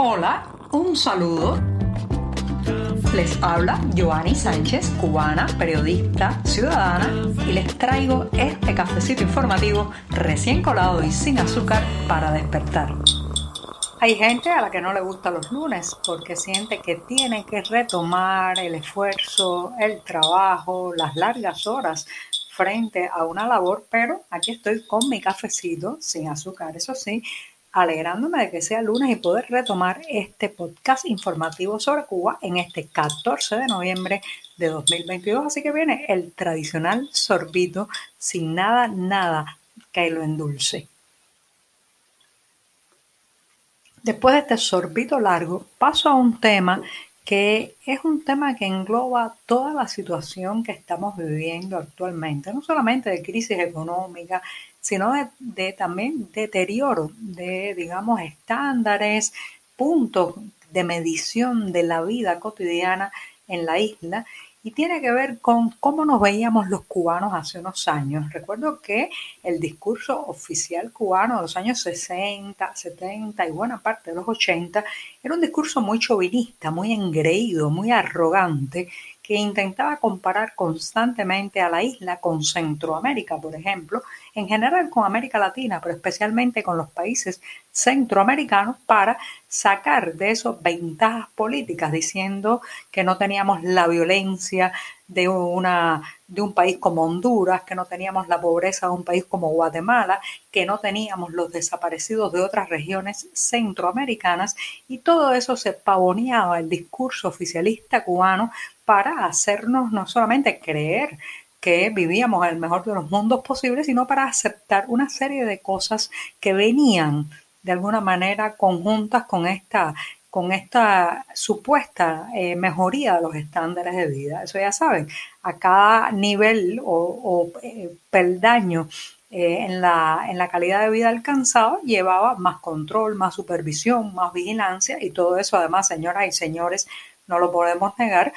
Hola, un saludo. Les habla Joanny Sánchez, cubana, periodista, ciudadana, y les traigo este cafecito informativo recién colado y sin azúcar para despertar. Hay gente a la que no le gustan los lunes porque siente que tiene que retomar el esfuerzo, el trabajo, las largas horas frente a una labor, pero aquí estoy con mi cafecito sin azúcar, eso sí, alegrándome de que sea lunes y poder retomar este podcast informativo sobre Cuba en este 14 de noviembre de 2022. Así que viene el tradicional sorbito sin nada, nada que lo endulce. Después de este sorbito largo, paso a un tema que es un tema que engloba toda la situación que estamos viviendo actualmente, no solamente de crisis económica, sino de, también deterioro de, digamos, estándares, puntos de medición de la vida cotidiana en la isla y tiene que ver con cómo nos veíamos los cubanos hace unos años. Recuerdo que el discurso oficial cubano de los años 60, 70 y buena parte de los 80 era un discurso muy chauvinista, muy engreído, muy arrogante, que intentaba comparar constantemente a la isla con Centroamérica, por ejemplo, en general con América Latina, pero especialmente con los países centroamericanos para sacar de eso ventajas políticas, diciendo que no teníamos la violencia de, una, de un país como Honduras, que no teníamos la pobreza de un país como Guatemala, que no teníamos los desaparecidos de otras regiones centroamericanas y todo eso se pavoneaba el discurso oficialista cubano para hacernos no solamente creer que vivíamos el mejor de los mundos posibles, sino para aceptar una serie de cosas que venían de alguna manera conjuntas con esta, con esta supuesta eh, mejoría de los estándares de vida. Eso ya saben, a cada nivel o, eh, peldaño eh, en, la, en la calidad de vida alcanzado llevaba más control, más supervisión, más vigilancia y todo eso además, señoras y señores, no lo podemos negar,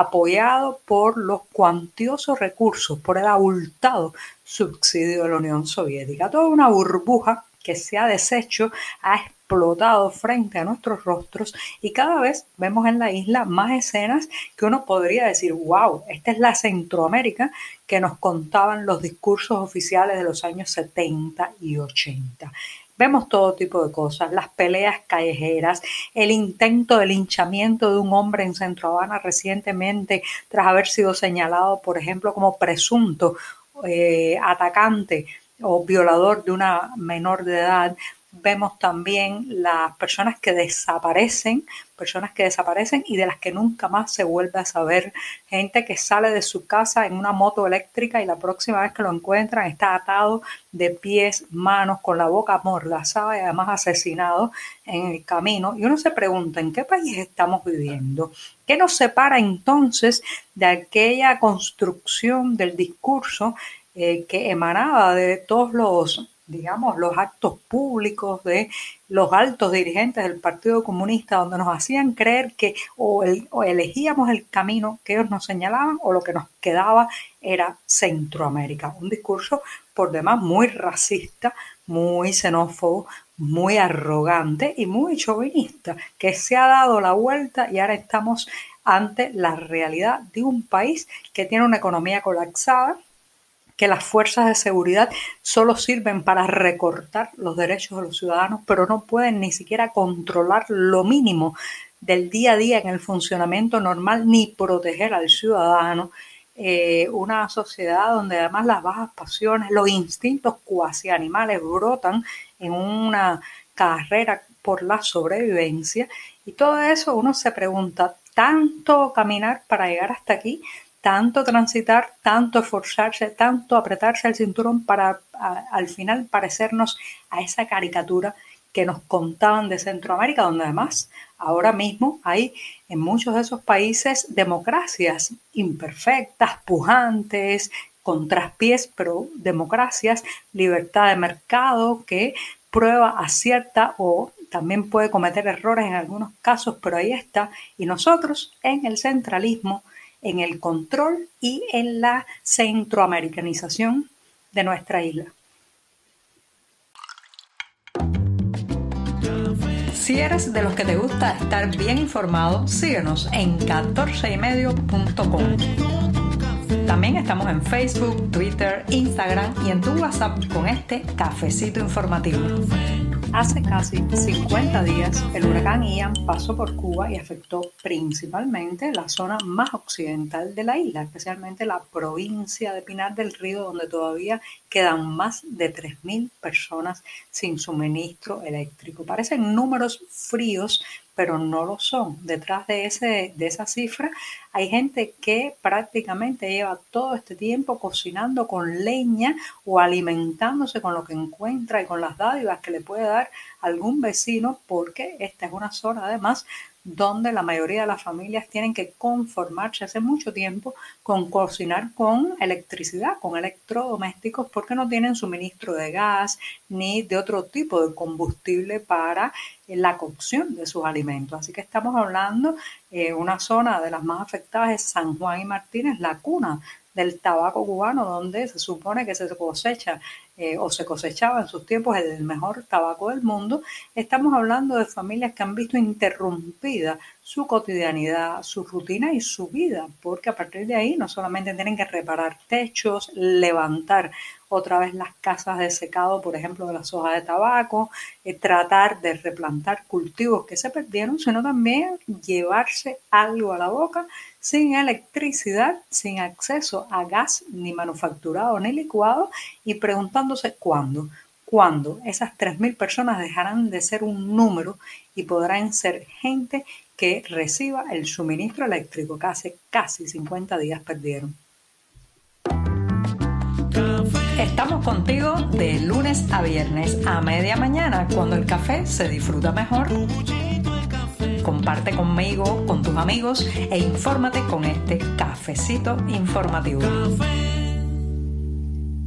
apoyado por los cuantiosos recursos, por el abultado subsidio de la Unión Soviética. Toda una burbuja que se ha deshecho, ha explotado frente a nuestros rostros y cada vez vemos en la isla más escenas que uno podría decir, wow, esta es la Centroamérica que nos contaban los discursos oficiales de los años 70 y 80. Vemos todo tipo de cosas, las peleas callejeras, el intento de linchamiento de un hombre en Centro Habana recientemente tras haber sido señalado, por ejemplo, como presunto eh, atacante o violador de una menor de edad, vemos también las personas que desaparecen, personas que desaparecen y de las que nunca más se vuelve a saber, gente que sale de su casa en una moto eléctrica y la próxima vez que lo encuentran está atado de pies, manos, con la boca mordazada y además asesinado en el camino. Y uno se pregunta, ¿en qué país estamos viviendo? ¿Qué nos separa entonces de aquella construcción del discurso eh, que emanaba de todos los digamos, los actos públicos de los altos dirigentes del Partido Comunista, donde nos hacían creer que o, elegíamos el camino que ellos nos señalaban o lo que nos quedaba era Centroamérica. Un discurso por demás muy racista, muy xenófobo, muy arrogante y muy chauvinista, que se ha dado la vuelta y ahora estamos ante la realidad de un país que tiene una economía colapsada, que las fuerzas de seguridad solo sirven para recortar los derechos de los ciudadanos, pero no pueden ni siquiera controlar lo mínimo del día a día en el funcionamiento normal ni proteger al ciudadano. Eh, una sociedad donde además las bajas pasiones, los instintos cuasi animales brotan en una carrera por la sobrevivencia y todo eso uno se pregunta, ¿tanto caminar para llegar hasta aquí? Tanto transitar, tanto esforzarse, tanto apretarse el cinturón para al final parecernos a esa caricatura que nos contaban de Centroamérica, donde además ahora mismo hay en muchos de esos países democracias imperfectas, pujantes, con traspiés, pero democracias, libertad de mercado que prueba, acierta o también puede cometer errores en algunos casos, pero ahí está. Y nosotros en el centralismo en el control y en la centroamericanización de nuestra isla. Si eres de los que te gusta estar bien informado, síguenos en 14ymedio.com. También estamos en Facebook, Twitter, Instagram y en tu WhatsApp con este cafecito informativo. Hace casi 50 días, el huracán Ian pasó por Cuba y afectó principalmente la zona más occidental de la isla, especialmente la provincia de Pinar del Río, donde todavía quedan más de 3.000 personas sin suministro eléctrico. Parecen números fríos, pero no lo son. Detrás de, ese, de esa cifra hay gente que prácticamente lleva todo este tiempo cocinando con leña o alimentándose con lo que encuentra y con las dádivas que le puede dar algún vecino, porque esta es una zona además donde la mayoría de las familias tienen que conformarse hace mucho tiempo con cocinar con electricidad, con electrodomésticos, porque no tienen suministro de gas ni de otro tipo de combustible para la cocción de sus alimentos. Así que estamos hablando eh, una zona de las más afectadas es San Juan y Martínez, la cuna del tabaco cubano, donde se supone que se cosecha eh, o se cosechaba en sus tiempos el mejor tabaco del mundo, estamos hablando de familias que han visto interrumpida su cotidianidad, su rutina y su vida, porque a partir de ahí no solamente tienen que reparar techos, levantar otra vez las casas de secado, por ejemplo, de las hojas de tabaco, eh, tratar de replantar cultivos que se perdieron, sino también llevarse algo a la boca sin electricidad, sin acceso a gas ni manufacturado ni licuado y preguntándose cuándo, cuándo esas 3.000 personas dejarán de ser un número y podrán ser gente que reciba el suministro eléctrico que hace casi 50 días perdieron. Estamos contigo de lunes a viernes a media mañana cuando el café se disfruta mejor. Comparte conmigo, con tus amigos e infórmate con este cafecito informativo.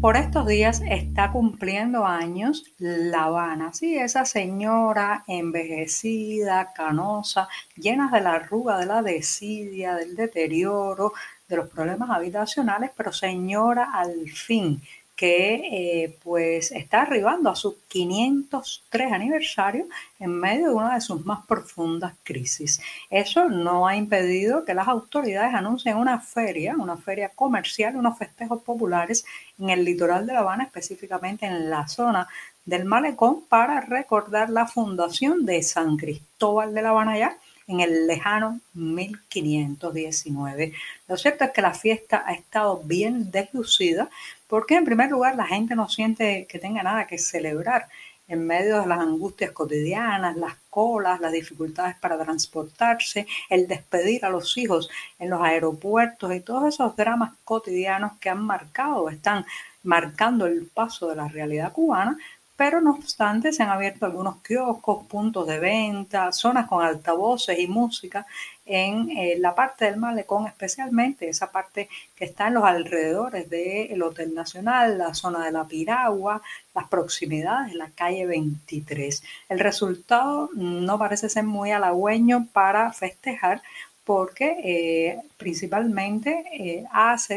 Por estos días está cumpliendo años La Habana, sí, esa señora envejecida, canosa, llena de la arruga, de la desidia, del deterioro, de los problemas habitacionales, pero señora al fin que eh, pues está arribando a su 503 aniversario en medio de una de sus más profundas crisis. Eso no ha impedido que las autoridades anuncien una feria, una feria comercial, unos festejos populares en el litoral de La Habana, específicamente en la zona del malecón, para recordar la fundación de San Cristóbal de La Habana ya en el lejano 1519. Lo cierto es que la fiesta ha estado bien deslucida porque en primer lugar la gente no siente que tenga nada que celebrar en medio de las angustias cotidianas, las colas, las dificultades para transportarse, el despedir a los hijos en los aeropuertos y todos esos dramas cotidianos que han marcado, están marcando el paso de la realidad cubana, pero no obstante se han abierto algunos kioscos, puntos de venta, zonas con altavoces y música en eh, la parte del malecón, especialmente esa parte que está en los alrededores del Hotel Nacional, la zona de la Piragua, las proximidades de la calle 23. El resultado no parece ser muy halagüeño para festejar porque eh, principalmente eh,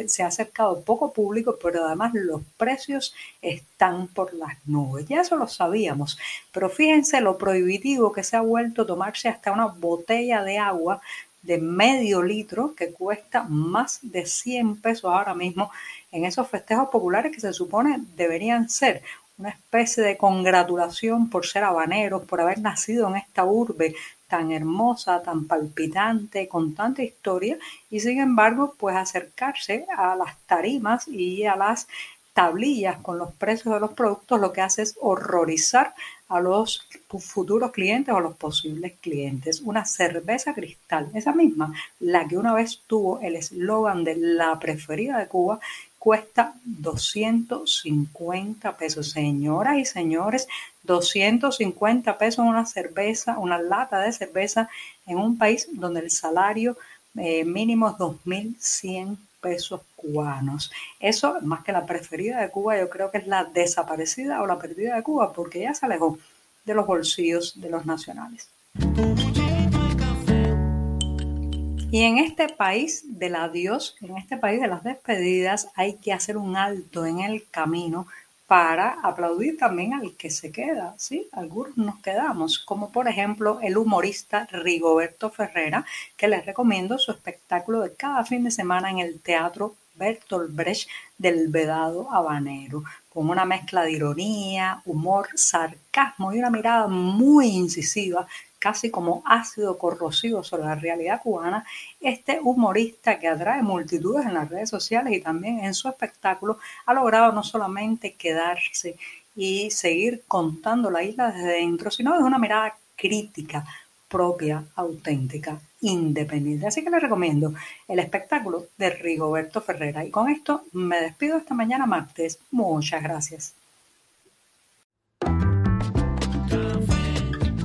se ha acercado poco público, pero además los precios están por las nubes. Ya eso lo sabíamos, pero fíjense lo prohibitivo que se ha vuelto tomarse hasta una botella de agua de medio litro que cuesta más de 100 pesos ahora mismo en esos festejos populares que se supone deberían ser una especie de congratulación por ser habaneros, por haber nacido en esta urbe tan hermosa, tan palpitante, con tanta historia, y sin embargo, pues acercarse a las tarimas y a las tablillas con los precios de los productos, lo que hace es horrorizar a los futuros clientes o los posibles clientes. Una cerveza cristal, esa misma, la que una vez tuvo el eslogan de la preferida de Cuba, cuesta 250 pesos. Señoras y señores, 250 pesos una cerveza, una lata de cerveza en un país donde el salario eh, mínimo es 2.100 pesos cubanos. Eso, más que la preferida de Cuba, yo creo que es la desaparecida o la perdida de Cuba, porque ya se alejó de los bolsillos de los nacionales. Y en este país del adiós, en este país de las despedidas, hay que hacer un alto en el camino para aplaudir también al que se queda, ¿sí? Algunos nos quedamos, como por ejemplo el humorista Rigoberto Ferrera, que les recomiendo su espectáculo de cada fin de semana en el Teatro Bertolt Brecht del Vedado Habanero, con una mezcla de ironía, humor, sarcasmo y una mirada muy incisiva casi como ácido corrosivo sobre la realidad cubana, este humorista que atrae multitudes en las redes sociales y también en su espectáculo ha logrado no solamente quedarse y seguir contando la isla desde dentro, sino desde una mirada crítica, propia, auténtica, independiente. Así que les recomiendo el espectáculo de Rigoberto Ferrera. Y con esto me despido esta mañana martes. Muchas gracias.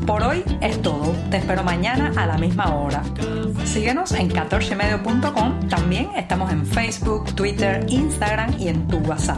Por hoy es todo. Te espero mañana a la misma hora. Síguenos en 14medio.com. También estamos en Facebook, Twitter, Instagram y en tu WhatsApp.